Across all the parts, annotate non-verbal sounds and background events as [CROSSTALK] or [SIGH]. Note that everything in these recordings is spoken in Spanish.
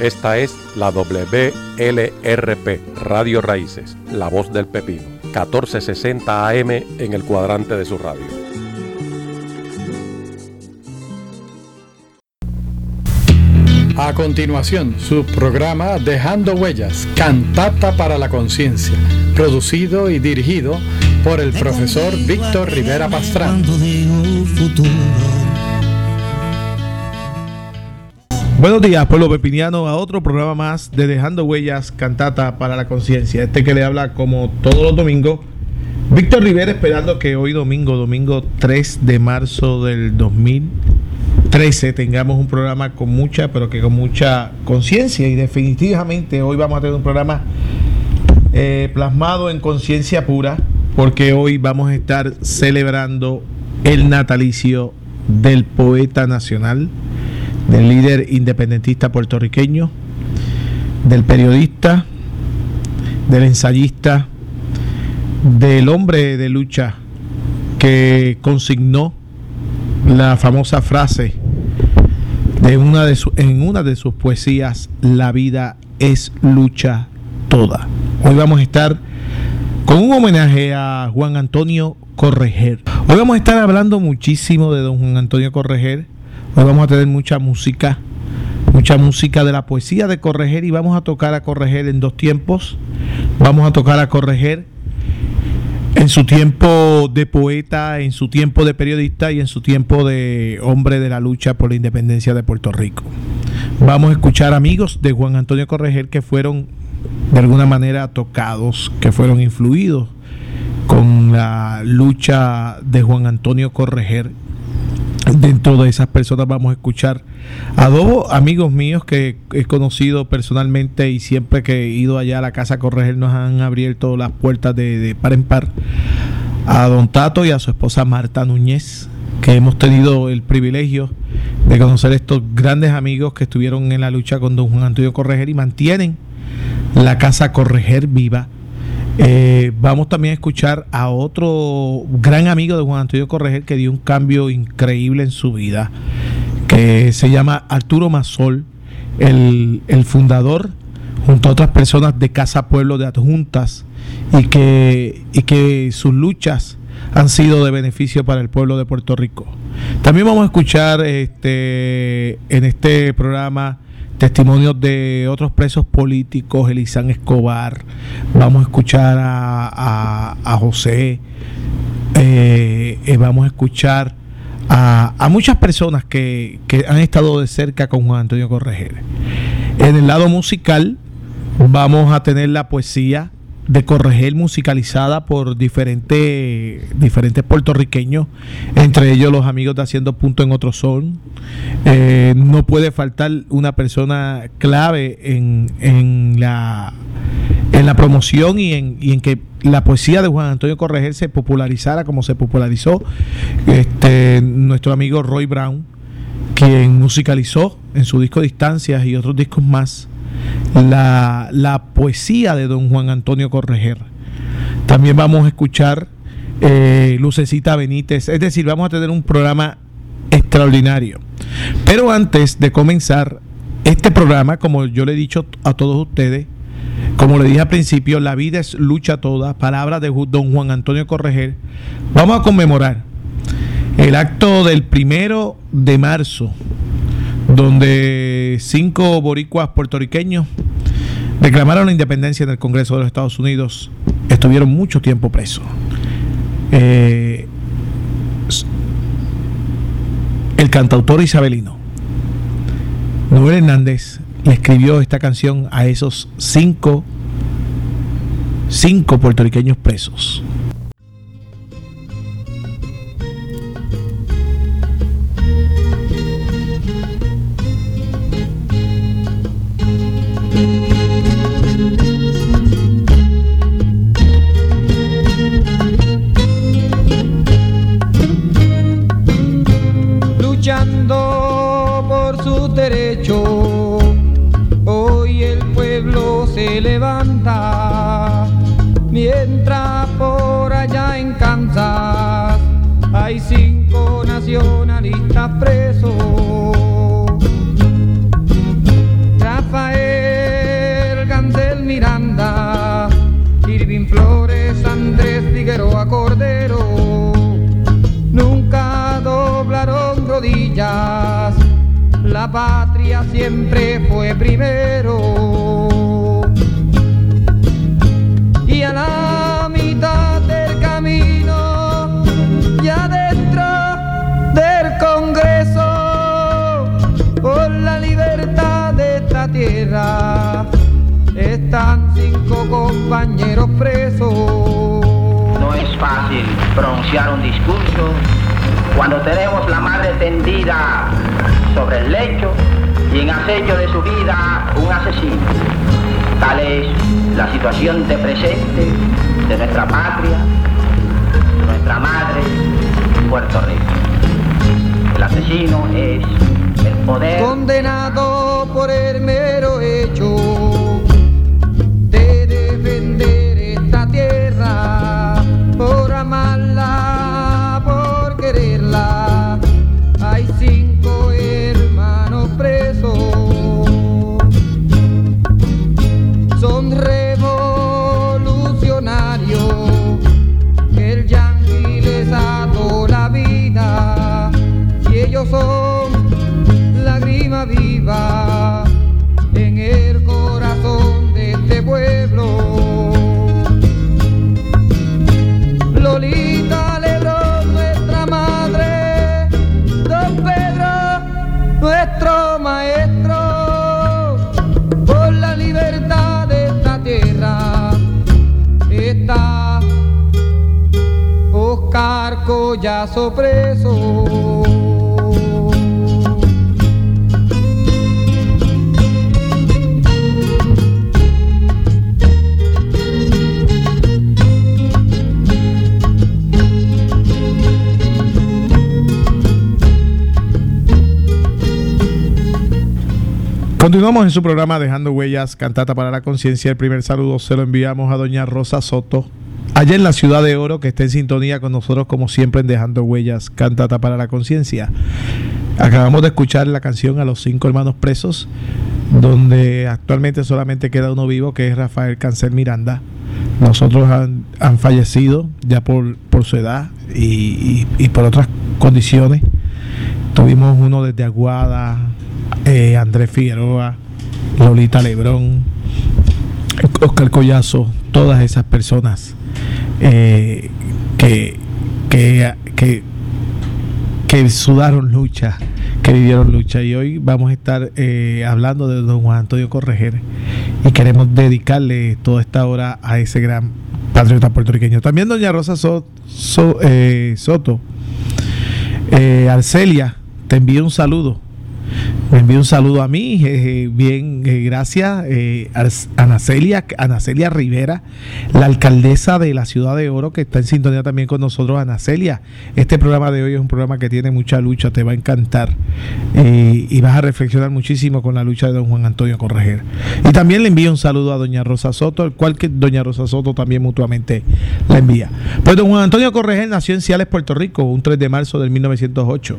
Esta es la WLRP, Radio Raíces, La Voz del Pepino, 1460 AM en el cuadrante de su radio. A continuación, su programa Dejando Huellas, Cantata para la Conciencia, producido y dirigido por el profesor Víctor Rivera Pastrán. Buenos días, pueblo pepiniano, a otro programa más de Dejando Huellas, Cantata para la Conciencia. Este que le habla como todos los domingos, Víctor Rivera, esperando que hoy domingo, domingo 3 de marzo del 2013, tengamos un programa con mucha, pero que con mucha conciencia. Y definitivamente hoy vamos a tener un programa eh, plasmado en conciencia pura, porque hoy vamos a estar celebrando el natalicio del poeta nacional del líder independentista puertorriqueño, del periodista, del ensayista, del hombre de lucha que consignó la famosa frase de una de en una de sus poesías, La vida es lucha toda. Hoy vamos a estar con un homenaje a Juan Antonio Correger. Hoy vamos a estar hablando muchísimo de don Juan Antonio Correger Hoy vamos a tener mucha música, mucha música de la poesía de Correger y vamos a tocar a Correger en dos tiempos. Vamos a tocar a Correger en su tiempo de poeta, en su tiempo de periodista y en su tiempo de hombre de la lucha por la independencia de Puerto Rico. Vamos a escuchar amigos de Juan Antonio Correger que fueron de alguna manera tocados, que fueron influidos con la lucha de Juan Antonio Correger Dentro de esas personas vamos a escuchar a dos amigos míos que he conocido personalmente y siempre que he ido allá a la casa a nos han abierto las puertas de, par en par. A don Tato y a su esposa Marta Núñez, que hemos tenido el privilegio de conocer estos grandes amigos que estuvieron en la lucha con don Juan Antonio Correger y mantienen la casa Correger viva [LAUGHS] eh, vamos también a escuchar a otro gran amigo de Juan Antonio Correger que dio un cambio increíble en su vida, que se llama Arturo Mazol, el, fundador, junto a otras personas de Casa Pueblo de Adjuntas, y que, y que sus luchas han sido de beneficio para el pueblo de Puerto Rico. También vamos a escuchar este, en este programa testimonios de otros presos políticos, Elizán Escobar, vamos a escuchar a, José, eh, eh, vamos a escuchar a, muchas personas que, que, han estado de cerca con Juan Antonio Correger. En el lado musical vamos a tener la poesía de Corregel musicalizada por diferentes diferentes puertorriqueños, entre ellos los amigos de Haciendo Punto en Otro Sol. Eh, no puede faltar una persona clave en, en, la, en la promoción y en, y en que la poesía de Juan Antonio Corregel se popularizara como se popularizó. Este, nuestro amigo Roy Brown, quien musicalizó en su disco Distancias y otros discos más la, la poesía de don Juan Antonio Correger. También vamos a escuchar eh, Lucecita Benítez, es decir, vamos a tener un programa extraordinario. Pero antes de comenzar este programa, como yo le he dicho a todos ustedes, como le dije al principio, la vida es lucha toda, palabra de don Juan Antonio Correger, vamos a conmemorar el acto del primero de marzo donde cinco boricuas puertorriqueños reclamaron la independencia en el Congreso de los Estados Unidos, estuvieron mucho tiempo presos. Eh, el cantautor isabelino Noel Hernández le escribió esta canción a esos cinco, cinco puertorriqueños presos. Siempre fue primero. Y a la mitad del camino, ya dentro del Congreso, por la libertad de esta tierra, están cinco compañeros presos. No es fácil pronunciar un discurso cuando tenemos la madre tendida sobre el lecho y en acecho de su vida un asesino. Tal es la situación de presente de nuestra patria, nuestra madre, Puerto Rico. El asesino es el poder. Condenado por el mero hecho Preso. Continuamos en su programa Dejando Huellas, Cantata para la Conciencia. El primer saludo se lo enviamos a doña Rosa Soto, allá en la ciudad de Oro, que está en sintonía con nosotros como siempre en Dejando Huellas, Cantata para la Conciencia. Acabamos de escuchar la canción a los cinco hermanos presos, donde actualmente solamente queda uno vivo, que es Rafael Cancel Miranda. Los otros han, fallecido ya por, su edad y por otras condiciones. Tuvimos uno desde Aguada, eh, Andrés Figueroa, Lolita Lebrón, Oscar Collazo, todas esas personas eh, que, que, que, que sudaron lucha, que vivieron lucha. Y hoy vamos a estar eh, hablando de don Juan Antonio Correger y queremos dedicarle toda esta hora a ese gran patriota puertorriqueño. También doña Rosa eh, Soto, Arcelia, te envío un saludo. Envío un saludo a mí, eh, eh, bien, eh, gracias. eh, Ars- Anacelia, Anacelia Rivera, la alcaldesa de la ciudad de Oro, que está en sintonía también con nosotros, Anacelia. Este programa de hoy es un programa que tiene mucha lucha, te va a encantar. y vas a reflexionar muchísimo con la lucha de don Juan Antonio Correger. Y también le envío un saludo a doña Rosa Soto, el cual que doña Rosa Soto también mutuamente la envía. Pues don Juan Antonio Correger nació en Ciales, Puerto Rico, un 3 de marzo del 1908.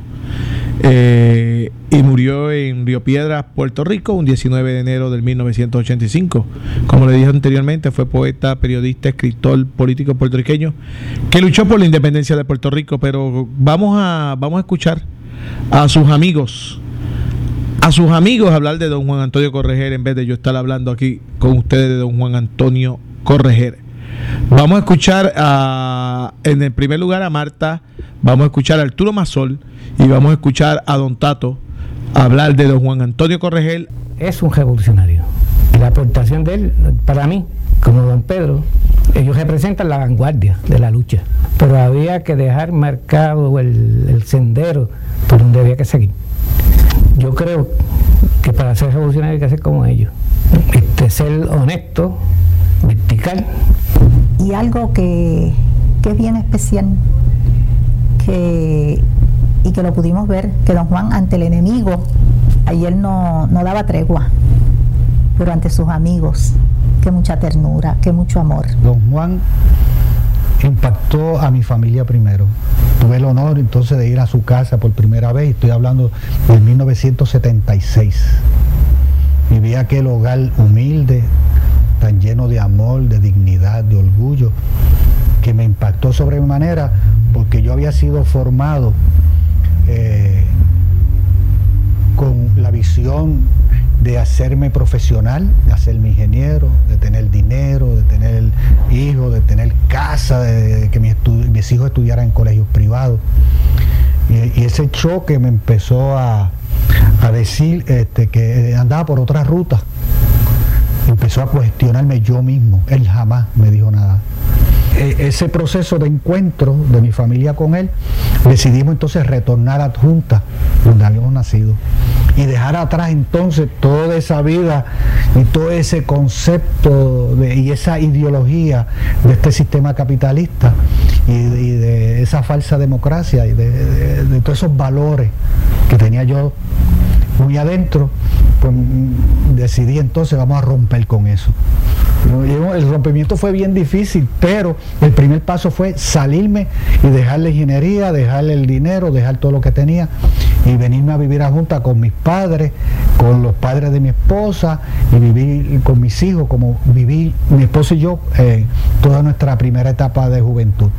Eh, y murió en Río Piedras, Puerto Rico, un 19 de enero del 1985. Como le dije anteriormente, fue poeta, periodista, escritor, político puertorriqueño que luchó por la independencia de Puerto Rico. Pero vamos a, vamos a escuchar a sus amigos, a sus amigos hablar de don Juan Antonio Correger en vez de yo estar hablando aquí con ustedes de don Juan Antonio Correger. Vamos a escuchar a, en el primer lugar a Marta, vamos a escuchar a Arturo Mazol y vamos a escuchar a Don Tato hablar de don Juan Antonio Corregel. es un revolucionario. La aportación de él, para mí, como don Pedro, ellos representan la vanguardia de la lucha, pero había que dejar marcado el, sendero por donde había que seguir. Yo creo que para ser revolucionario hay que ser como ellos, este, ser honesto, vertical, y algo que, que es bien especial que, y que lo pudimos ver, que don Juan ante el enemigo ayer no, no daba tregua, pero ante sus amigos, que mucha ternura, que mucho amor. Don Juan impactó a mi familia primero. Tuve el honor entonces de ir a su casa por primera vez, estoy hablando de 1976. Viví aquel hogar humilde, tan lleno de amor, de dignidad, de orgullo, que me impactó sobremanera porque yo había sido formado eh, ilusión de hacerme profesional, de hacerme ingeniero, de tener dinero, de tener hijos, de tener casa, de, que mis, hijos estudiaran en colegios privados. Y, ese choque me empezó a, decir este, que andaba por otra ruta. Empezó a cuestionarme yo mismo. Él jamás me dijo nada. E, ese proceso de encuentro de mi familia con él, decidimos entonces retornar a Junta, donde habíamos nacido, y dejar atrás entonces toda esa vida y todo ese concepto y esa ideología de este sistema capitalista y, de esa falsa democracia y de todos esos valores que tenía yo muy adentro, pues decidí entonces vamos a romper con eso. El rompimiento fue bien difícil, pero el primer paso fue salirme y dejar la ingeniería, dejar el dinero, dejar todo lo que tenía y venirme a vivir a junta con mis padres, con los padres de mi esposa y vivir con mis hijos, como viví mi esposo y yo eh, toda nuestra primera etapa de juventud.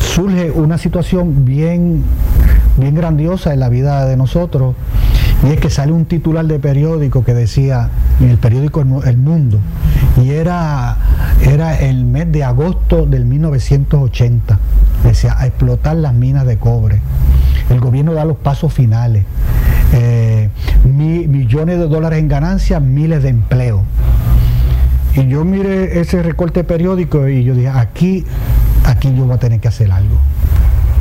Surge una situación bien, bien grandiosa en la vida de nosotros y es que sale un titular de periódico que decía, en el periódico El Mundo, y era, era el mes de agosto del 1980, decía, a explotar las minas de cobre. El gobierno da los pasos finales. Eh, millones de dólares en ganancias, miles de empleos. Y yo miré ese recorte periódico y yo dije, aquí, aquí yo voy a tener que hacer algo.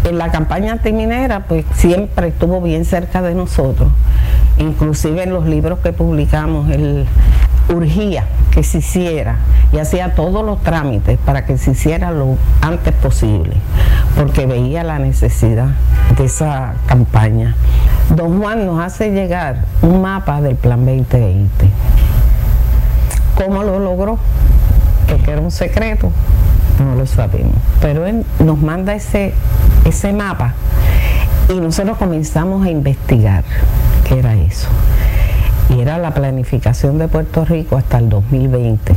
En la campaña antiminera, pues siempre estuvo bien cerca de nosotros inclusive en los libros que publicamos, él urgía que se hiciera y hacía todos los trámites para que se hiciera lo antes posible, porque veía la necesidad de esa campaña. Don Juan nos hace llegar un mapa del Plan 2020. ¿Cómo lo logró? Que era un secreto, no lo sabemos. Pero él nos manda ese, ese mapa y nosotros comenzamos a investigar qué era eso. Y era la planificación de Puerto Rico hasta el 2020,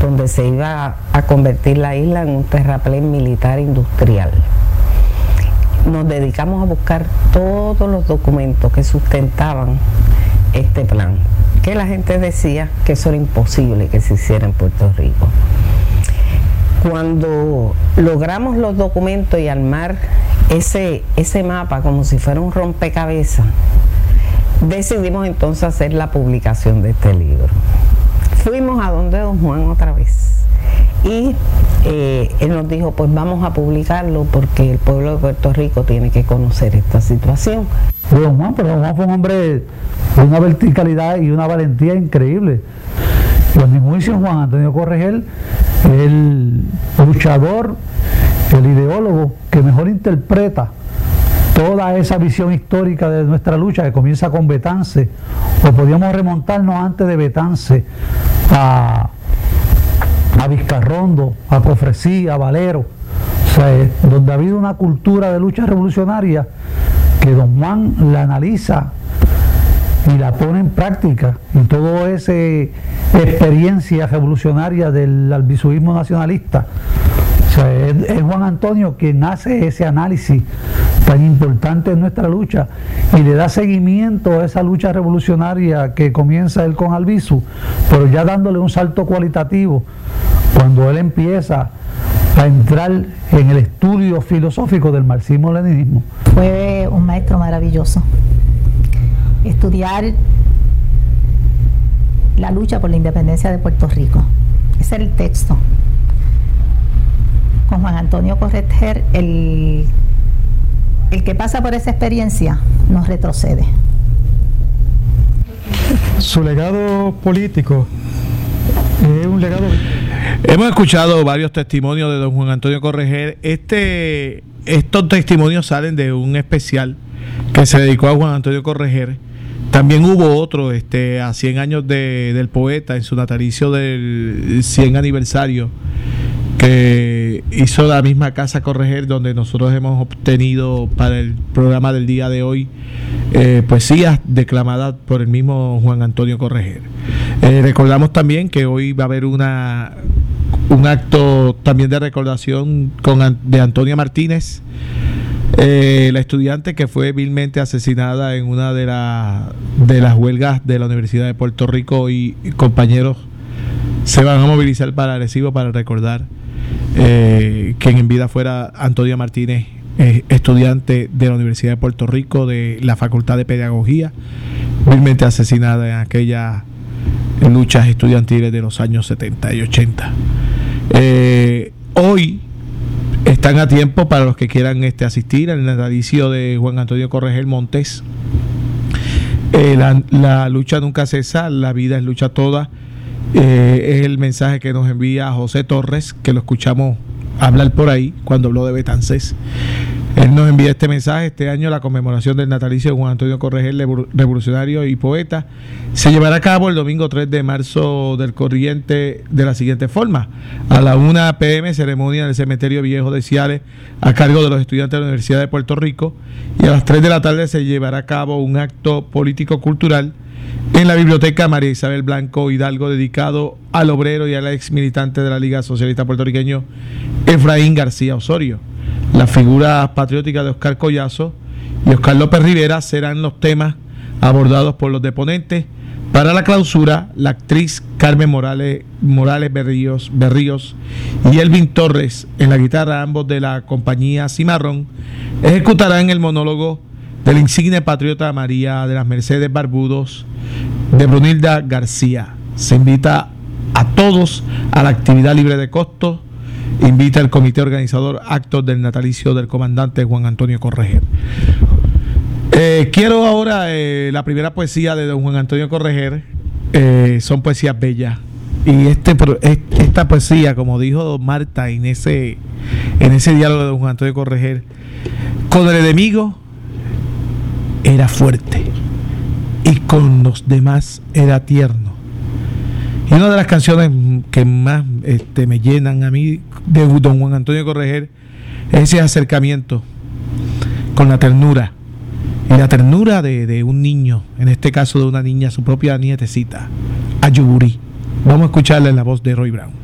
donde se iba a convertir la isla en un terraplén militar industrial. Nos dedicamos a buscar todos los documentos que sustentaban este plan, que la gente decía que eso era imposible que se hiciera en Puerto Rico. Cuando logramos los documentos y armar ese, ese mapa como si fuera un rompecabezas, decidimos entonces hacer la publicación de este libro. Fuimos a donde don Juan otra vez y eh, él nos dijo, pues vamos a publicarlo porque el pueblo de Puerto Rico tiene que conocer esta situación. Don Juan, pero don Juan fue un hombre de una verticalidad y una valentía increíble. En mi juicio, Juan Antonio Corregel, el luchador, el ideólogo que mejor interpreta toda esa visión histórica de nuestra lucha que comienza con Betance, o podíamos remontarnos antes de Betance a, a Vizcarrondo, a Cofresí, a Valero, o sea, eh, donde ha habido una cultura de lucha revolucionaria que Don Juan la analiza y la pone en práctica y toda esa experiencia revolucionaria del albisuismo nacionalista. O sea, es, Juan Antonio quien hace ese análisis tan importante en nuestra lucha y le da seguimiento a esa lucha revolucionaria que comienza él con Albizu, pero ya dándole un salto cualitativo cuando él empieza a entrar en el estudio filosófico del marxismo-leninismo. Fue un maestro maravilloso estudiar la lucha por la independencia de Puerto Rico. Ese es el texto. Con Juan Antonio Correter, el, el que pasa por esa experiencia no retrocede. Su legado político es un legado. Hemos escuchado varios testimonios de don Juan Antonio Correger. Este, estos testimonios salen de un especial que se dedicó a Juan Antonio Correger también hubo otro este, a 100 años de, del poeta en su natalicio del 100 aniversario que hizo la misma casa Correger donde nosotros hemos obtenido para el programa del día de hoy eh, poesías declamadas por el mismo Juan Antonio Correger. Eh, recordamos también que hoy va a haber una un acto también de recordación con, de Antonia Martínez Eh, la estudiante que fue vilmente asesinada en una de, la- de las huelgas de la Universidad de Puerto Rico y, y compañeros se van a movilizar para Arecibo para recordar eh, quien en vida fuera Antonia Martínez, eh, estudiante de la Universidad de Puerto Rico de la Facultad de Pedagogía, vilmente asesinada en aquellas luchas estudiantiles de los años 70 y 80. Eh, hoy están a tiempo para los que quieran este, asistir al natalicio de Juan Antonio Corregel Montes. Eh, la, la lucha nunca cesa, la vida es lucha toda. Eh, es el mensaje que nos envía José Torres, que lo escuchamos hablar por ahí cuando habló de Betancés. Él nos envía este mensaje. Este año la conmemoración del natalicio de Juan Antonio Corregel, revolucionario y poeta, se llevará a cabo el domingo 3 de marzo del corriente de la siguiente forma. A la 1 pm, ceremonia en el cementerio viejo de Ciales a cargo de los estudiantes de la Universidad de Puerto Rico. Y a las 3 de la tarde se llevará a cabo un acto político-cultural en la biblioteca María Isabel Blanco Hidalgo dedicado al obrero y al ex militante de la Liga Socialista Puertorriqueño Efraín García Osorio. Las figuras patrióticas de Oscar Collazo y Oscar López Rivera serán los temas abordados por los deponentes. Para la clausura, la actriz Carmen Morales, Morales Berríos, y Elvin Torres en la guitarra, ambos de la compañía Cimarrón, ejecutarán el monólogo del insigne patriota María de las Mercedes Barbudos de Brunilda García. Se invita a todos a la actividad libre de costo. Invita el comité organizador actos del natalicio del comandante Juan Antonio Correger. Eh, quiero ahora eh, la primera poesía de don Juan Antonio Correger. Eh, son poesías bellas. Y este, esta poesía, como dijo Marta en ese, en ese diálogo de don Juan Antonio Correger, con el enemigo era fuerte y con los demás era tierno. Y una de las canciones que más este, me llenan a mí de don Juan Antonio Correger es ese acercamiento con la ternura. Y la ternura de, un niño, en este caso de una niña, su propia nietecita, Ayuburí. Vamos a escucharla en la voz de Roy Brown.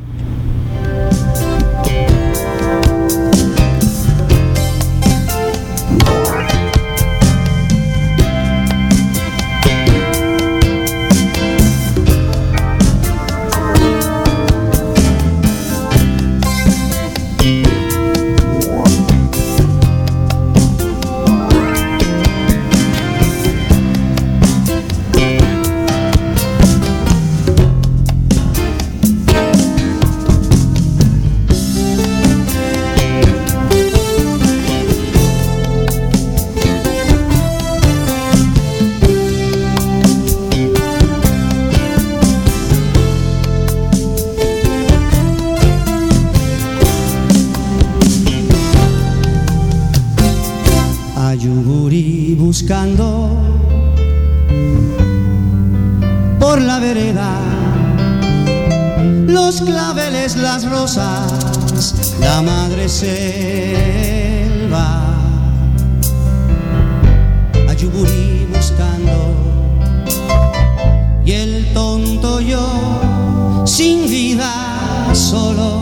Los claveles, las rosas, la madre selva. Ayuburi buscando y el tonto yo sin vida solo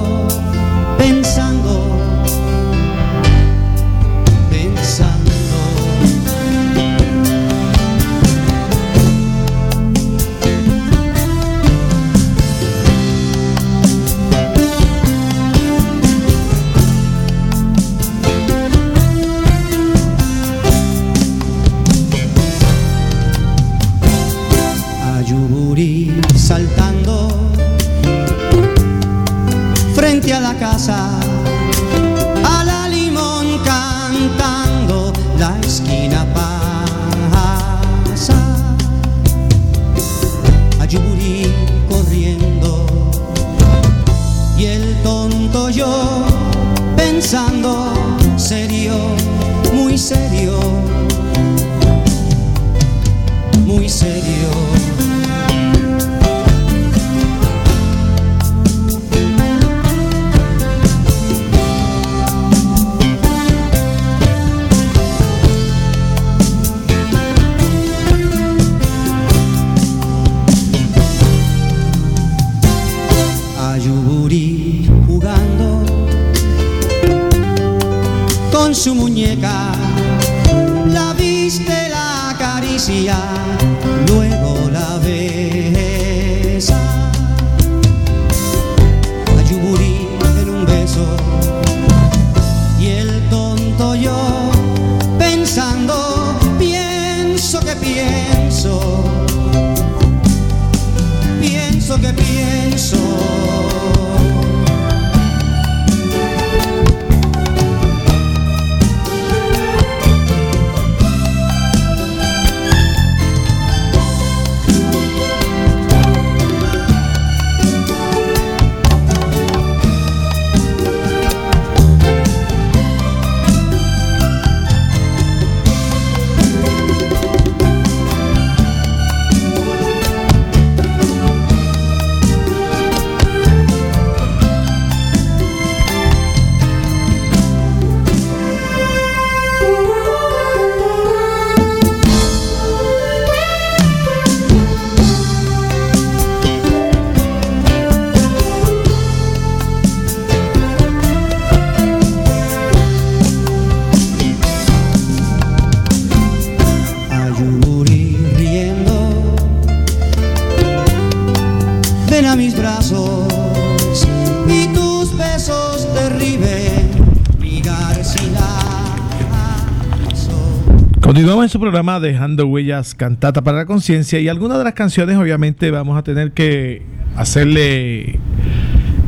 En su programa Dejando Huellas Cantata para la Conciencia y algunas de las canciones obviamente vamos a tener que hacerle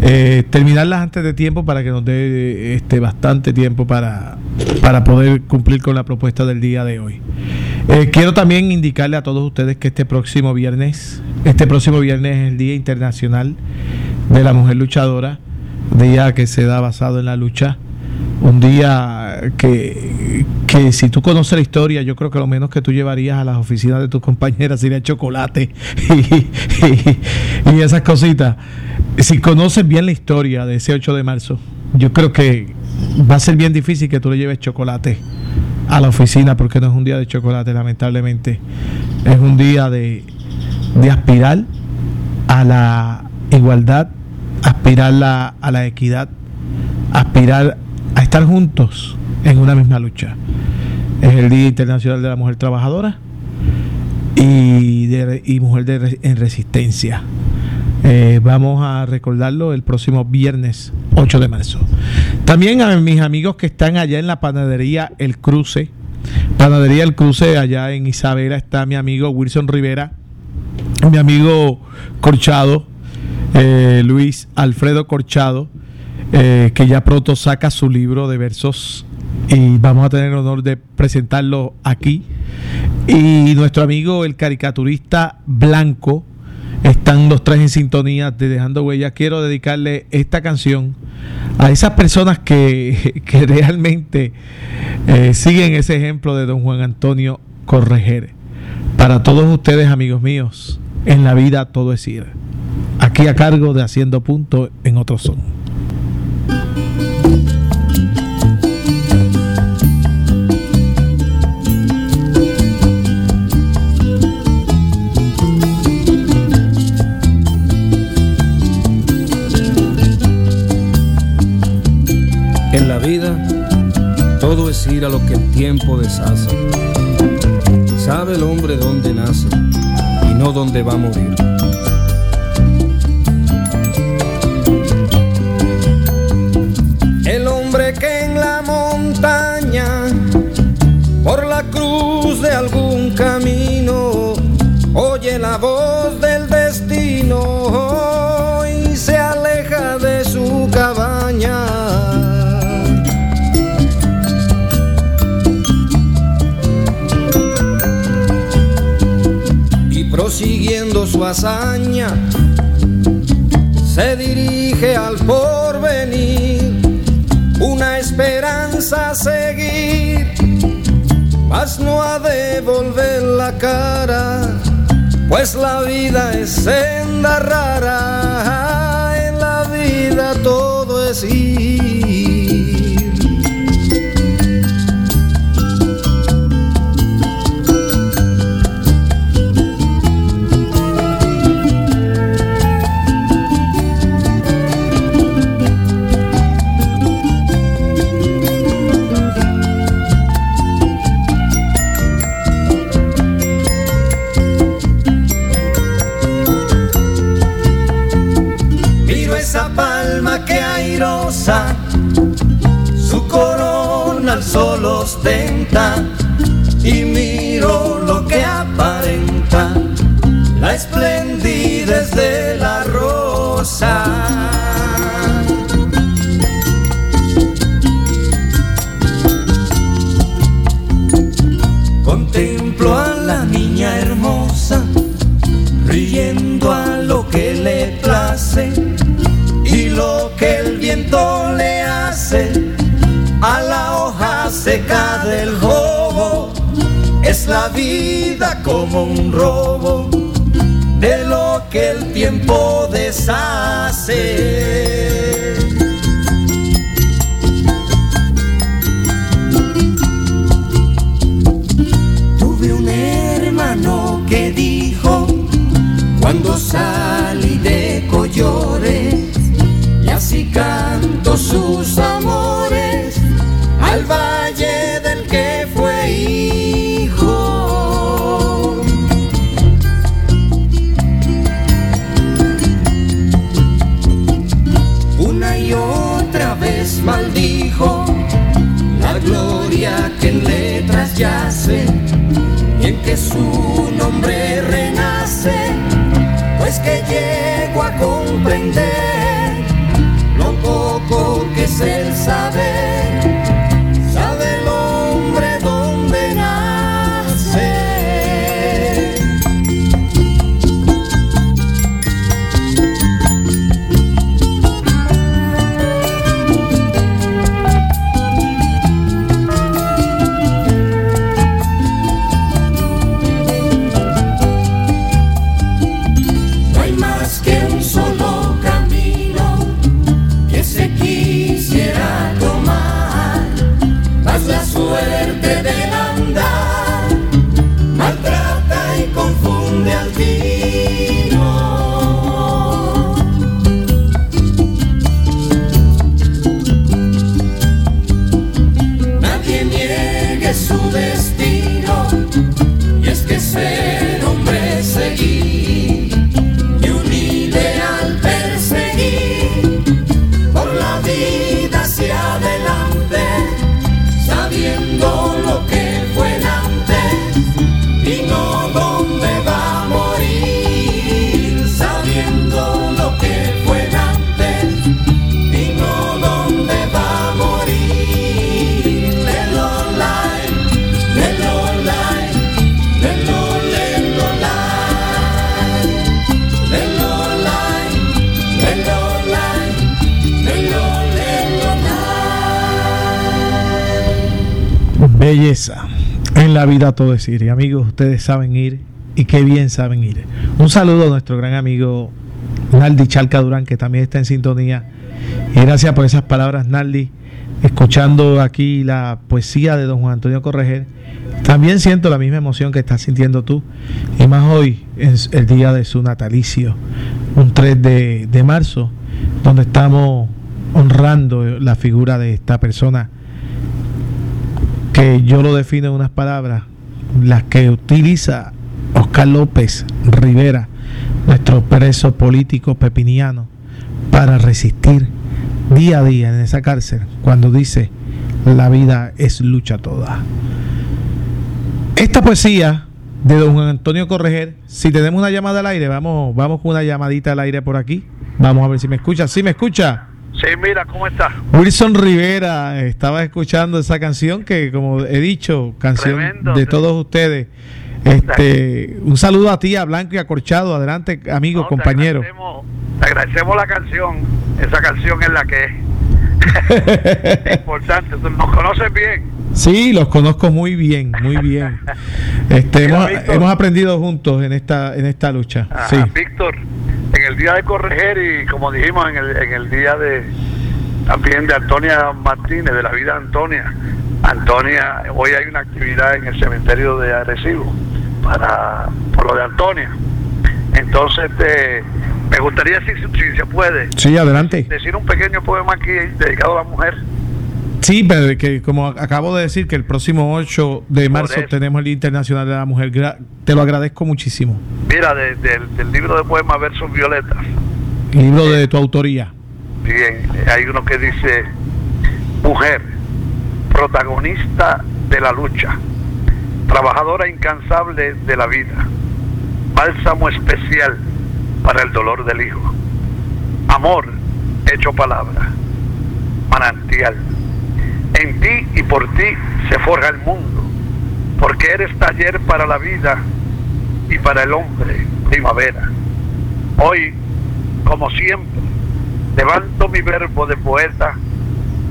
eh, terminarlas antes de tiempo para que nos dé este bastante tiempo para, para poder cumplir con la propuesta del día de hoy. Eh, quiero también indicarle a todos ustedes que este próximo viernes, este próximo viernes es el Día Internacional de la Mujer Luchadora, día que se da basado en la lucha, un día que, que si tú conoces la historia, yo creo que lo menos que tú llevarías a las oficinas de tus compañeras sería chocolate y, esas cositas. Si conoces bien la historia de ese 8 de marzo, yo creo que va a ser bien difícil que tú le lleves chocolate a la oficina porque no es un día de chocolate, lamentablemente. Es un día de, de aspirar a la igualdad, aspirar la- a la equidad, aspirar a estar juntos en una misma lucha. Es el Día Internacional de la Mujer Trabajadora y, de, Mujer en Resistencia. Eh, vamos a recordarlo el próximo viernes 8 de marzo. También a mis amigos que están allá en la panadería El Cruce. Panadería El Cruce, allá en Isabela, está mi amigo Wilson Rivera, mi amigo Corchado, eh, Luis Alfredo Corchado, eh, que ya pronto saca su libro de versos y vamos a tener el honor de presentarlo aquí. Y nuestro amigo el caricaturista Blanco, están los tres en sintonía de Dejando Huellas. Quiero dedicarle esta canción a esas personas que, [LAUGHS] que realmente eh, siguen ese ejemplo de don Juan Antonio Correger. Para todos ustedes, amigos míos, en la vida todo es ir. Aquí a cargo de Haciendo Punto en otro son. Todo es ir a lo que el tiempo deshace. Sabe el hombre dónde nace y no dónde va a morir. El hombre que en la montaña, por la cruz de algún camino, su hazaña, se dirige al porvenir, una esperanza a seguir, mas no ha de volver la cara, pues la vida es senda rara, en la vida todo es ir. cerca del robo, es la vida como un robo de lo que el tiempo deshace. Tuve un hermano que dijo, cuando salí de Collores, y así canto sus gloria que en letras yace y en que su nombre renace, pues que llego a comprender Belleza. En la vida todo es ir. Y amigos, ustedes saben ir y qué bien saben ir. Un saludo a nuestro gran amigo Naldi Chalca Durán, que también está en sintonía. Y gracias por esas palabras, Naldi. Escuchando aquí la poesía de don Juan Antonio Correger, también siento la misma emoción que estás sintiendo tú. Y más hoy es el día de su natalicio, un 3 de, de marzo, donde estamos honrando la figura de esta persona que yo lo defino en unas palabras, las que utiliza Oscar López Rivera, nuestro preso político pepiniano, para resistir día a día en esa cárcel, cuando dice, la vida es lucha toda. Esta poesía de don Antonio Correger, si tenemos una llamada al aire, vamos, vamos con una llamadita al aire por aquí. Vamos a ver si me escucha. ¿Sí me escucha? Sí, mira, ¿cómo está? Wilson Rivera, estaba escuchando esa canción que, como he dicho, canción Tremendo, de todos ustedes. Este, un saludo a ti, a Blanco y a Corchado. Adelante, amigo, No, compañero. Te agradecemos, te agradecemos la canción. Esa canción es la que es. [LAUGHS] Importante. Nos conoces bien. Sí, los conozco muy bien, muy bien. [LAUGHS] Este, hemos, hemos aprendido juntos en esta, en esta lucha. Ajá, Sí. Víctor, el día de corregir y como dijimos en el, en el día de también de Antonia Martínez, de la vida de Antonia. Antonia, hoy hay una actividad en el cementerio de Arecibo para por lo de Antonia. Entonces, este, me gustaría, si, si se puede, Sí, adelante. decir un pequeño poema aquí dedicado a la mujer. Sí, pero que como acabo de decir que el próximo 8 de marzo tenemos el Internacional de la Mujer, te lo agradezco muchísimo. Mira, de- del- del libro de poemas Versos Violetas. Libro de tu autoría. Bien, hay uno que dice, mujer, protagonista de la lucha, trabajadora incansable de la vida, bálsamo especial para el dolor del hijo, amor hecho palabra, manantial. En ti y por ti se forja el mundo, porque eres taller para la vida y para el hombre primavera. Hoy, como siempre, levanto mi verbo de poeta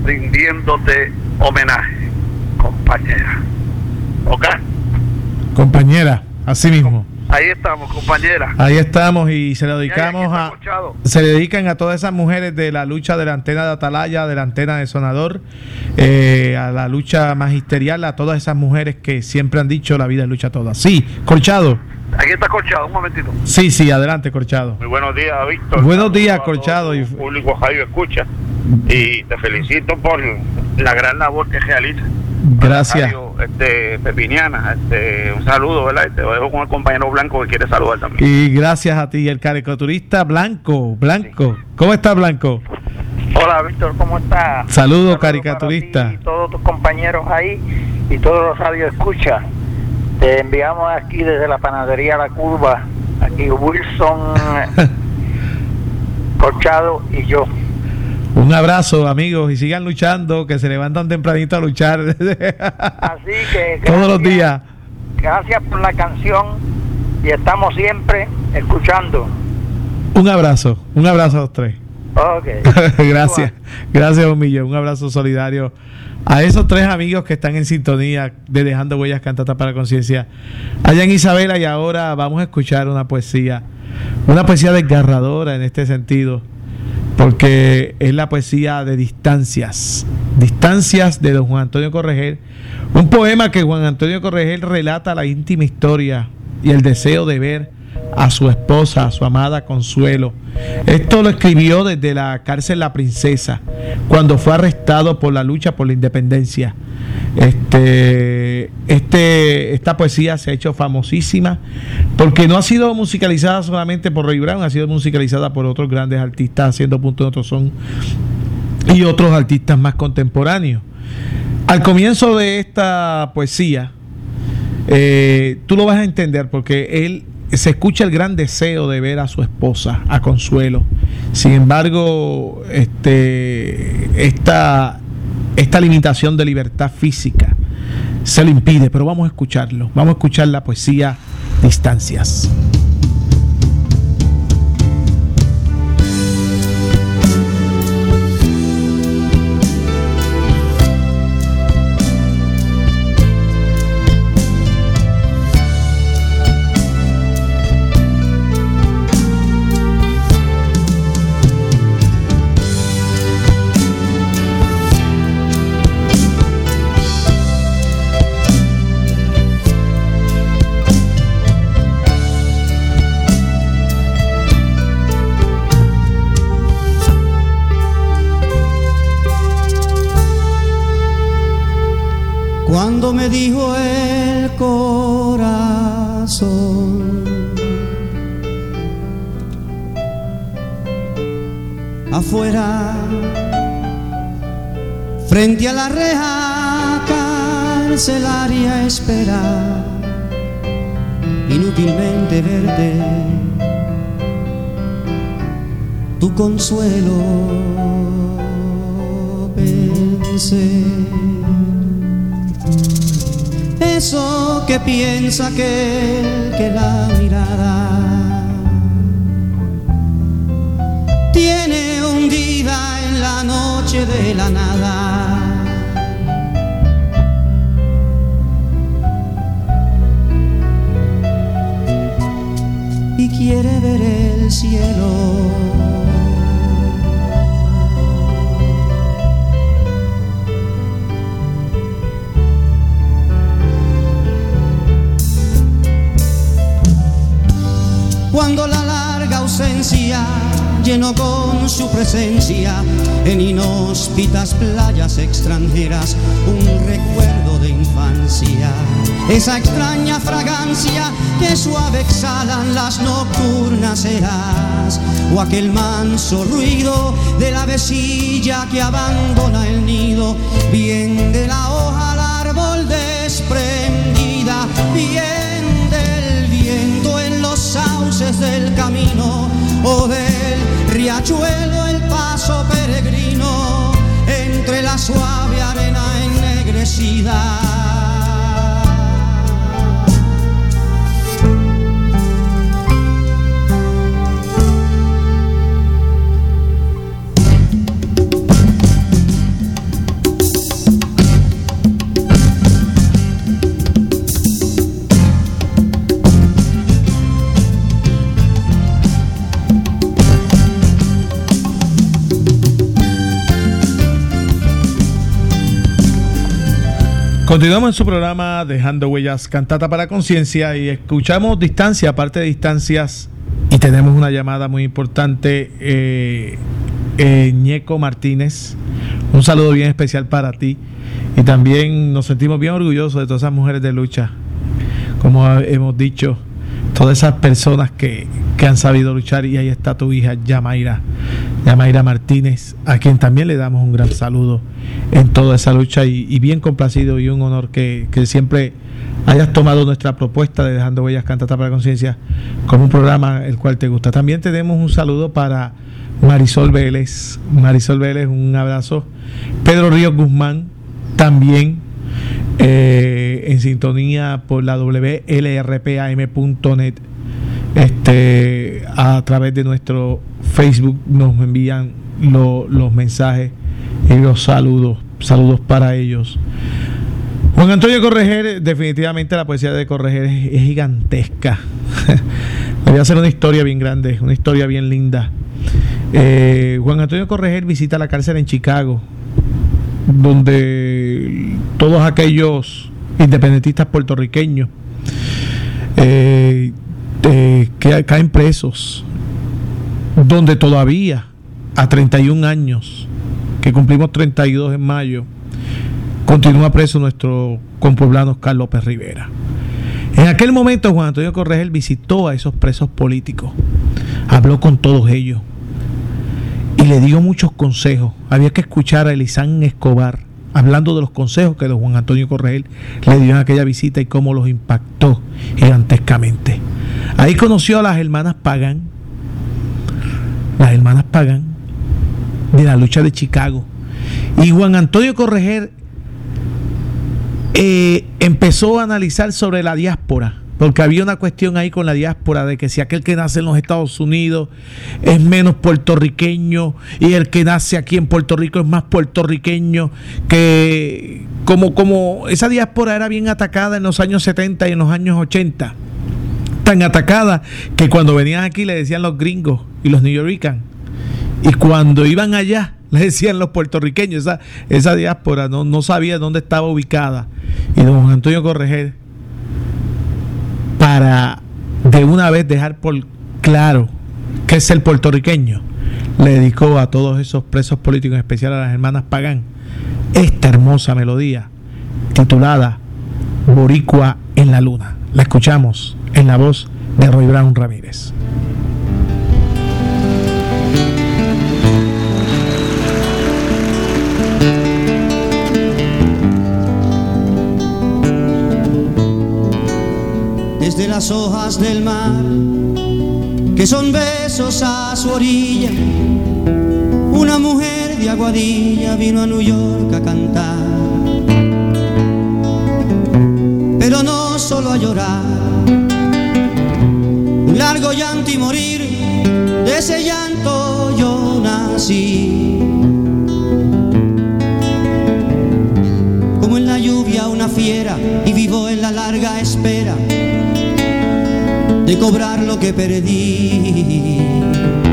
rindiéndote homenaje, compañera. ¿Ok? Compañera, así mismo. Ahí estamos, compañera. Ahí estamos y se lo dedicamos a se le dedican a todas esas mujeres de la lucha de la antena de Atalaya, de la antena de Sonador, eh, a la lucha magisterial, a todas esas mujeres que siempre han dicho la vida es lucha toda. Sí, Corchado. Aquí está Corchado, un momentito. Sí, sí, adelante, Corchado. Muy buenos días, Víctor. Buenos días, Corchado. Y público Radio Escucha. Y te felicito por la gran labor que realiza. Gracias. este, Pepiniana, este, un saludo, ¿verdad? te dejo con el compañero Blanco que quiere saludar también. Y gracias a ti, el caricaturista Blanco. Blanco, ¿cómo está Blanco? Hola, Víctor, ¿cómo estás? Saludos, caricaturista. Y todos tus compañeros ahí y todos los radio escucha. Te enviamos aquí desde la panadería La Curva, aquí Wilson [LAUGHS] Corchado y yo. Un abrazo, amigos, y sigan luchando, que se levantan tempranito a luchar. [LAUGHS] Así que. Todos los días. Gracias por la canción y estamos siempre escuchando. Un abrazo, un abrazo a los tres. Ok. [LAUGHS] gracias, gracias un millón, un abrazo solidario a esos tres amigos que están en sintonía de Dejando Huellas Cantata para Conciencia. Allá en Isabela y ahora vamos a escuchar una poesía, una poesía desgarradora en este sentido porque es la poesía de distancias, distancias de don Juan Antonio Corregel, un poema que Juan Antonio Corregel relata la íntima historia y el deseo de ver a su esposa, a su amada Consuelo. Esto lo escribió desde la cárcel La Princesa, cuando fue arrestado por la lucha por la independencia. Este, este, esta poesía se ha hecho famosísima porque no ha sido musicalizada solamente por Roy Brown, ha sido musicalizada por otros grandes artistas, haciendo punto de otro son y otros artistas más contemporáneos. Al comienzo de esta poesía, eh, tú lo vas a entender porque él se escucha el gran deseo de ver a su esposa, a Consuelo. Sin embargo, este, esta, esta limitación de libertad física se lo impide, pero vamos a escucharlo. Vamos a escuchar la poesía Distancias. Carcelaria, espera inútilmente verte. Tu consuelo pensé eso que piensa que, que la mirada tiene hundida en la noche de la nada. Cuando la larga ausencia llenó con su presencia en inhóspitas playas extranjeras un recuerdo de infancia. Esa extraña fragancia que suave exhalan las nocturnas eras o aquel manso ruido de la vecilla que abandona el nido, bien de la hoja al árbol desprendida, bien del camino o del riachuelo el paso peregrino entre la suave arena ennegrecida Continuamos en su programa Dejando Huellas Cantata para Conciencia y escuchamos distancia, aparte de distancias, y tenemos una llamada muy importante. Eh, eh, Ñeco Martínez, un saludo bien especial para ti. Y también nos sentimos bien orgullosos de todas esas mujeres de lucha, como hemos dicho, todas esas personas que, que han sabido luchar. Y ahí está tu hija, Yamaira, Yamaira Martínez, a quien también le damos un gran saludo en toda esa lucha y, y bien complacido y un honor que, que siempre hayas tomado nuestra propuesta de Dejando Huellas Cantata para la Conciencia como un programa el cual te gusta. También tenemos un saludo para Marisol Vélez. Marisol Vélez, un abrazo. Pedro Ríos Guzmán, también eh, en sintonía por la WLRPAM.net. Este, a través de nuestro Facebook nos envían lo- los mensajes y los saludos. Saludos para ellos. Juan Antonio Correger, definitivamente la poesía de Correger es, es gigantesca. Voy a hacer una historia bien grande, una historia bien linda. Eh, Juan Antonio Correger visita la cárcel en Chicago, donde todos aquellos independentistas puertorriqueños eh, eh, que caen presos, donde todavía a 31 años, que cumplimos 32 en mayo, continúa preso nuestro compueblano Carlos López Rivera. En aquel momento Juan Antonio Corregel visitó a esos presos políticos, habló con todos ellos y le dio muchos consejos. Había que escuchar a Elizán Escobar hablando de los consejos que don Juan Antonio Corregel le dio en aquella visita y cómo los impactó gigantescamente. Ahí conoció a las hermanas Pagán, las hermanas Pagán de la lucha de Chicago. Y Juan Antonio Correger eh, empezó a analizar sobre la diáspora, porque había una cuestión ahí con la diáspora de que si aquel que nace en los Estados Unidos es menos puertorriqueño y el que nace aquí en Puerto Rico es más puertorriqueño, que como, como esa diáspora era bien atacada en los años 70 y en los años 80, tan atacada que cuando venían aquí le decían los gringos y los New Yorkers, y cuando iban allá [LAUGHS] le decían los puertorriqueños, esa, esa diáspora no, no sabía dónde estaba ubicada. Y don Antonio Correger, para de una vez dejar por claro que es el puertorriqueño, le dedicó a todos esos presos políticos, en especial a las hermanas Pagán, esta hermosa melodía titulada Boricua en la Luna. La escuchamos en la voz de Roy Brown Ramírez. desde las hojas del mar, que son besos a su orilla. Una mujer de Aguadilla vino a New York a cantar, pero no solo a llorar, largo llanto y morir, de ese llanto yo nací. Como en la lluvia una fiera y vivo en la larga espera de cobrar lo que perdí.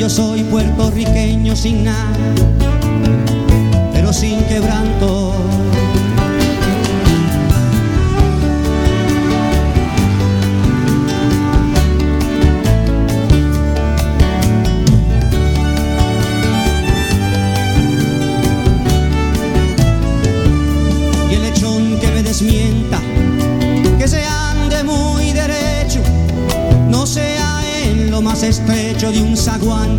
Yo soy puertorriqueño sin nada, pero sin quebranto. Y el lechón que me desmienta, que se ande muy derecho, no sea en lo más estrecho de un zaguán,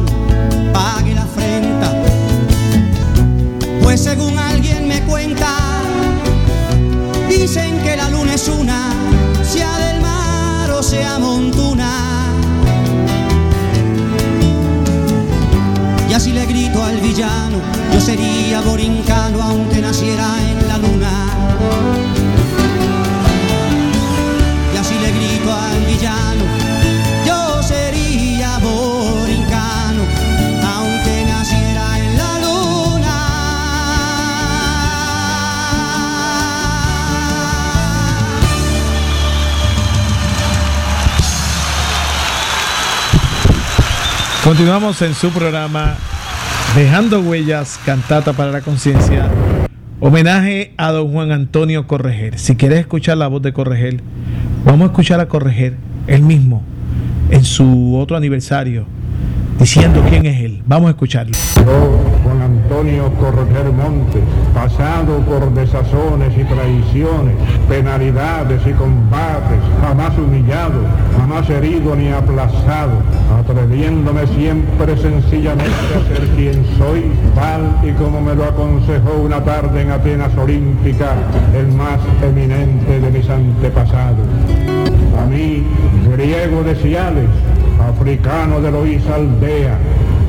mar o sea montuna. Y así le grito al villano, yo sería borincano aunque naciera en la luna. Continuamos en su programa Dejando Huellas, Cantata para la Conciencia. Homenaje a don Juan Antonio Correger. Si quieres escuchar la voz de Correger, vamos a escuchar a Correger, él mismo, en su otro aniversario, diciendo quién es él. Vamos a escucharlo. Antonio Correger Montes, pasado por desazones y traiciones, penalidades y combates, jamás humillado, jamás herido ni aplazado, atreviéndome siempre sencillamente a ser quien soy, tal y como me lo aconsejó una tarde en Atenas Olímpica el más eminente de mis antepasados. A mí, griego de Ciales, africano de Loíza Aldea,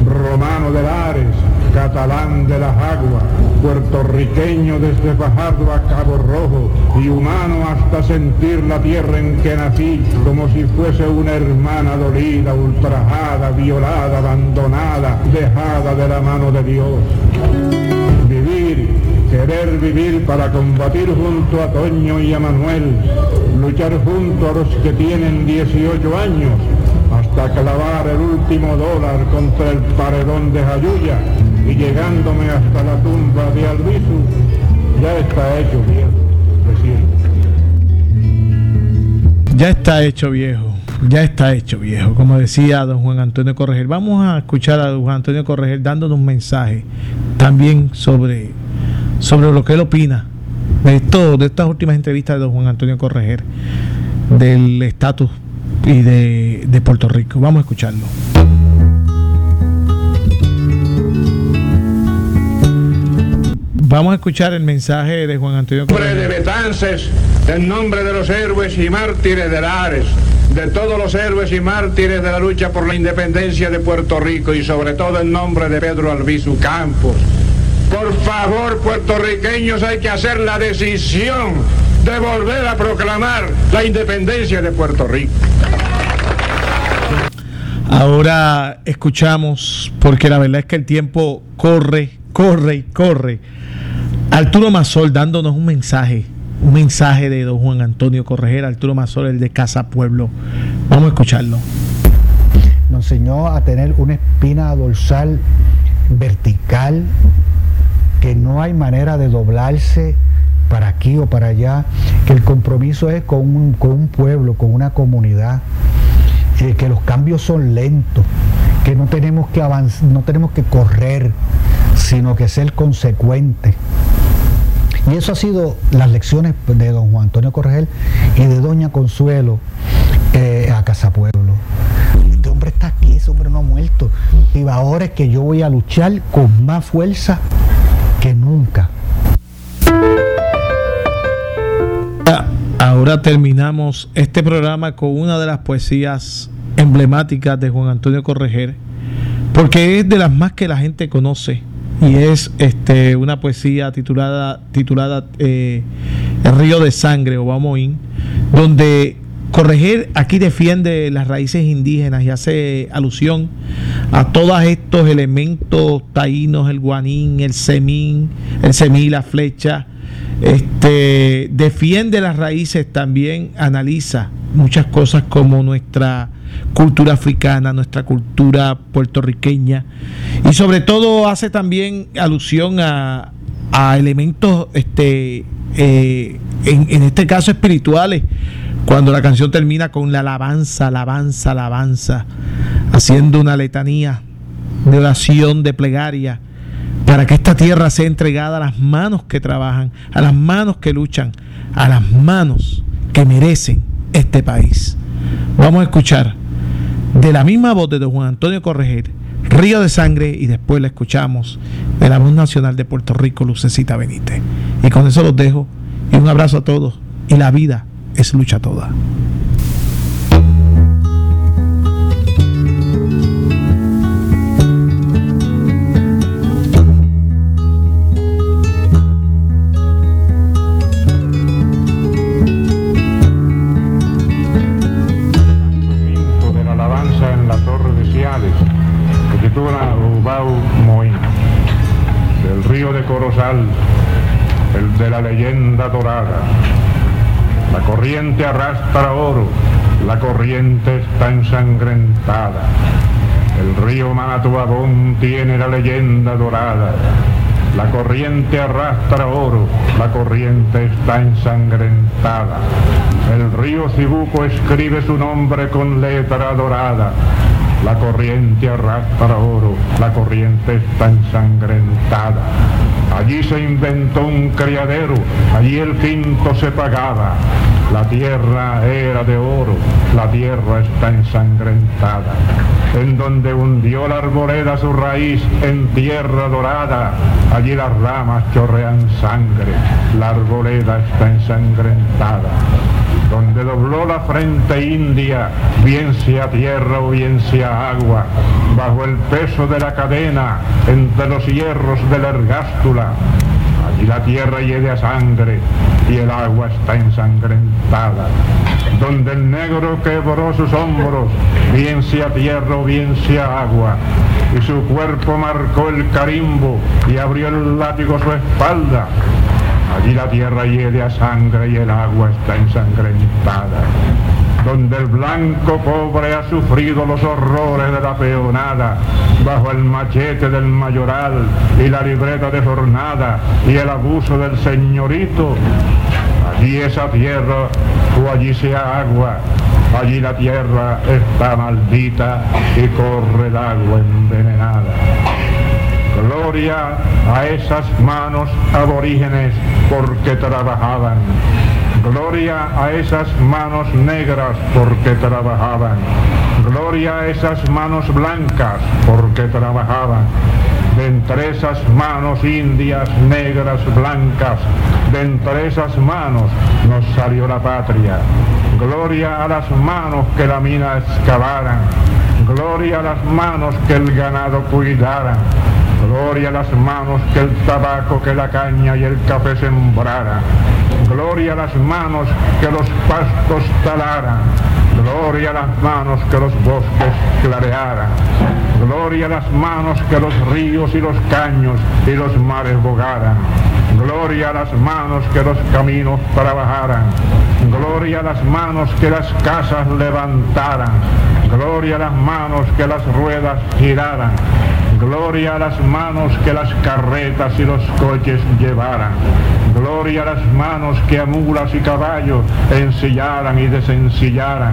romano de Lares, catalán de las aguas, puertorriqueño desde Fajardo a Cabo Rojo y humano hasta sentir la tierra en que nací como si fuese una hermana dolida, ultrajada, violada, abandonada, dejada de la mano de Dios. Vivir, querer vivir para combatir junto a Toño y a Manuel, luchar junto a los que tienen 18 años, hasta clavar el último dólar contra el paredón de Jayuya y llegándome hasta la tumba de Albizu, ya está hecho bien, presidente. Ya está hecho viejo, ya está hecho viejo, como decía don Juan Antonio Correger. Vamos a escuchar a don Juan Antonio Correger dándonos un mensaje también sobre, sobre lo que él opina de todo, de estas últimas entrevistas de don Juan Antonio Correger, del estatus y de, de Puerto Rico. Vamos a escucharlo. Vamos a escuchar el mensaje de Juan Antonio nombre de. Betances, en nombre de los héroes y mártires de Lares, de todos los héroes y mártires de la lucha por la independencia de Puerto Rico y sobre todo en nombre de Pedro Albizu Campos. Por favor, puertorriqueños, hay que hacer la decisión de volver a proclamar la independencia de Puerto Rico. Ahora escuchamos, porque la verdad es que el tiempo corre, corre y corre. Arturo Mazol dándonos un mensaje, un mensaje de don Juan Antonio Correger, Arturo Mazol, el de Casa Pueblo. Vamos a escucharlo. nos enseñó a tener una espina dorsal vertical, que no hay manera de doblarse para aquí o para allá, que el compromiso es con un, pueblo, con una comunidad, que los cambios son lentos, que no tenemos que avanzar, no tenemos que correr, sino que ser consecuentes. Y eso ha sido las lecciones de don Juan Antonio Corregel y de doña Consuelo eh, a Casa Pueblo. Este hombre está aquí, ese hombre no ha muerto. Y ahora es que yo voy a luchar con más fuerza que nunca. Ahora terminamos este programa con una de las poesías emblemáticas de Juan Antonio Correger, porque es de las más que la gente conoce y es este una poesía titulada titulada eh, El río de sangre o Bamoín, donde Correger aquí defiende las raíces indígenas y hace alusión a todos estos elementos taínos, el guanín, el semín, el semí, la flecha, este, defiende las raíces también, analiza muchas cosas como nuestra cultura africana, nuestra cultura puertorriqueña y sobre todo hace también alusión a, a elementos, este, eh, en, en este caso espirituales, cuando la canción termina con la alabanza, alabanza, alabanza, haciendo una letanía de oración, de plegaria, para que esta tierra sea entregada a las manos que trabajan, a las manos que luchan, a las manos que merecen este país. Vamos a escuchar de la misma voz de don Juan Antonio Correger, Río de Sangre, y después la escuchamos de la voz nacional de Puerto Rico, Lucecita Benítez. Y con eso los dejo, y un abrazo a todos, y la vida es lucha toda. Río de Corozal, el de la leyenda dorada. La corriente arrastra oro, la corriente está ensangrentada. El río Manatuabón tiene la leyenda dorada. La corriente arrastra oro, la corriente está ensangrentada. El río Cibuco escribe su nombre con letra dorada. La corriente arrastra oro, la corriente está ensangrentada. Allí se inventó un criadero, allí el quinto se pagaba. La tierra era de oro, la tierra está ensangrentada. En donde hundió la arboleda su raíz en tierra dorada, allí las ramas chorrean sangre, la arboleda está ensangrentada donde dobló la frente india, bien sea tierra o bien sea agua, bajo el peso de la cadena, entre los hierros de la ergástula. Allí la tierra hiede a sangre y el agua está ensangrentada. Donde el negro quebró sus hombros, bien sea tierra o bien sea agua, y su cuerpo marcó el carimbo y abrió el látigo su espalda. Allí la tierra hiede a sangre y el agua está ensangrentada. Donde el blanco pobre ha sufrido los horrores de la peonada, bajo el machete del mayoral y la libreta de jornada y el abuso del señorito. Allí esa tierra o allí sea agua, allí la tierra está maldita y corre el agua envenenada. Gloria a esas manos aborígenes porque trabajaban. Gloria a esas manos negras porque trabajaban. Gloria a esas manos blancas porque trabajaban. De entre esas manos indias, negras, blancas, de entre esas manos nos salió la patria. Gloria a las manos que la mina excavaran. Gloria a las manos que el ganado cuidaran. Gloria a las manos que el tabaco, que la caña y el café sembrara. Gloria a las manos que los pastos talaran. Gloria a las manos que los bosques clarearan. Gloria a las manos que los ríos y los caños y los mares bogaran. Gloria a las manos que los caminos trabajaran. Gloria a las manos que las casas levantaran. Gloria a las manos que las ruedas giraran. Gloria a las manos que las carretas y los coches llevaran. Gloria a las manos que a mulas y caballos ensillaran y desensillaran.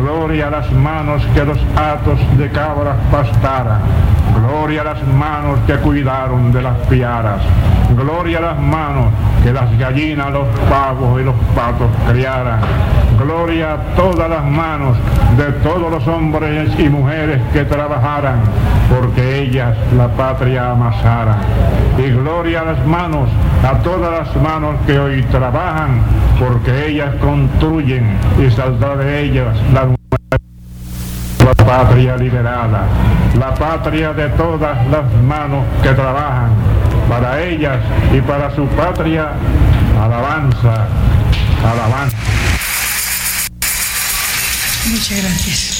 Gloria a las manos que los atos de cabras pastaran. Gloria a las manos que cuidaron de las piaras. Gloria a las manos que las gallinas, los pavos y los patos criaran. Gloria a todas las manos de todos los hombres y mujeres que trabajaran, porque ellas la patria amasaran. Y gloria a las manos, a todas las manos que hoy trabajan, porque ellas construyen y saldrá de ellas la patria liberada, la patria de todas las manos que trabajan, para ellas y para su patria, alabanza, alabanza. Muchas gracias.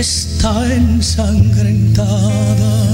Está ensangrentada.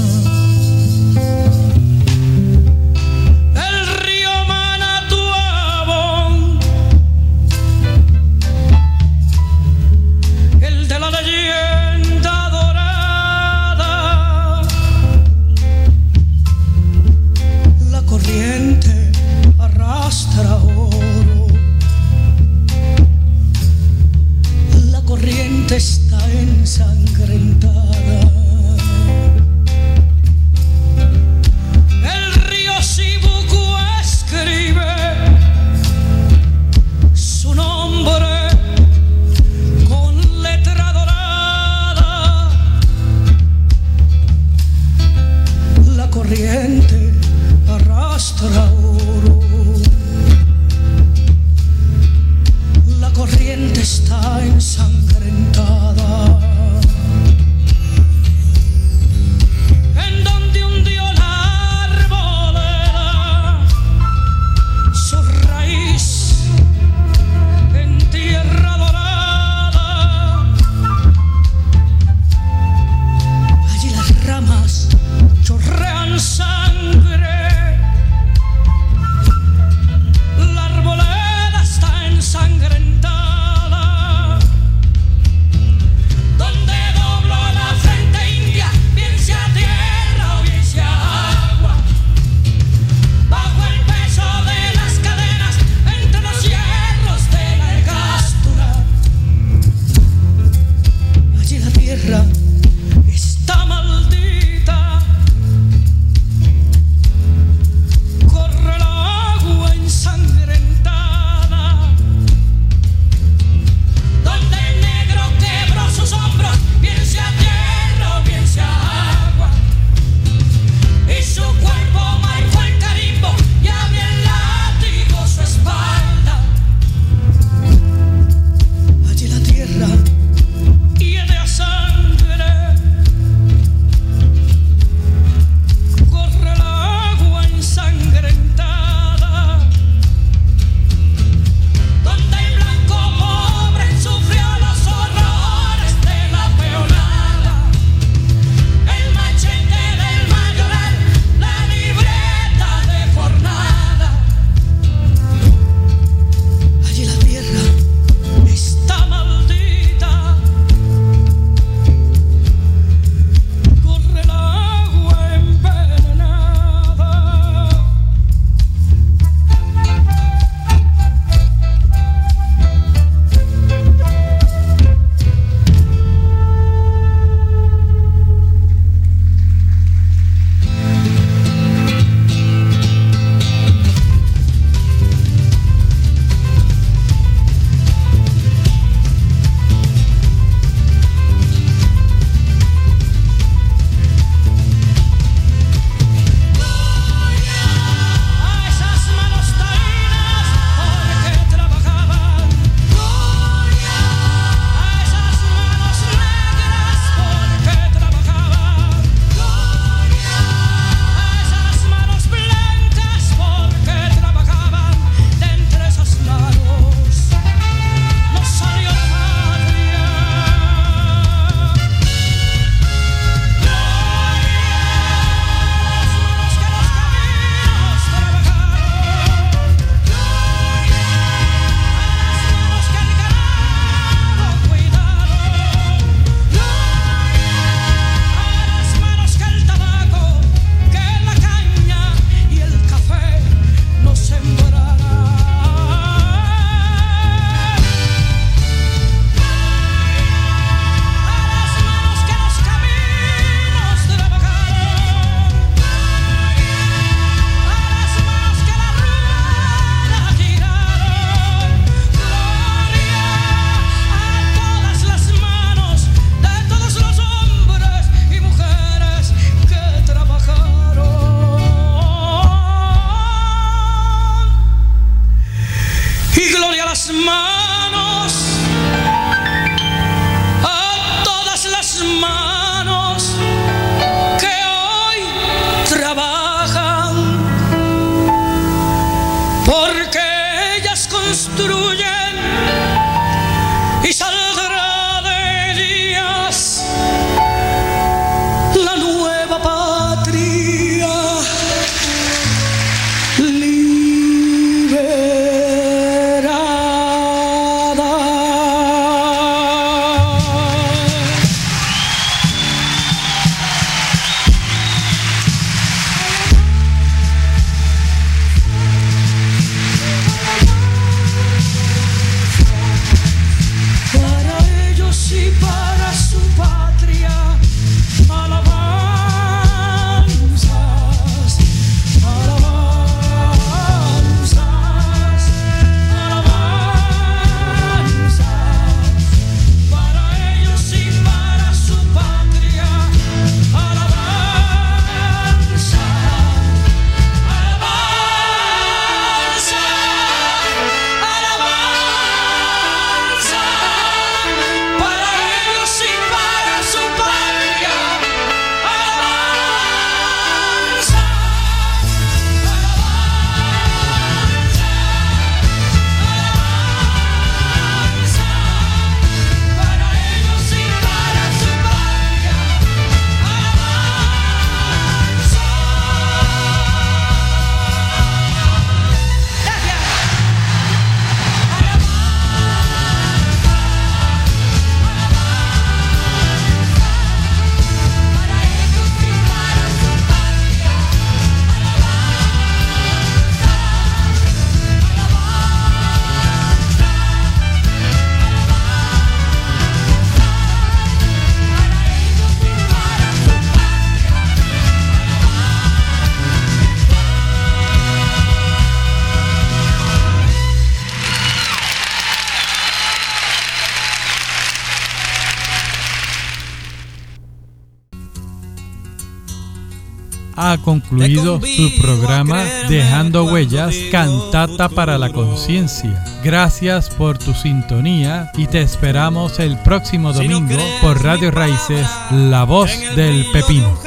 Su programa Dejando Huellas, Cantata para la Conciencia. Gracias por tu sintonía y te esperamos el próximo domingo por Radio Raíces, La Voz del Pepino.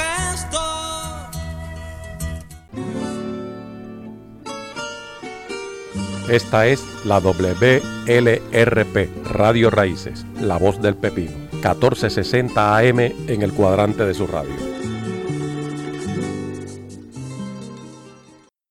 Esta es la WLRP, Radio Raíces, La Voz del Pepino, 1460 AM en el cuadrante de su radio.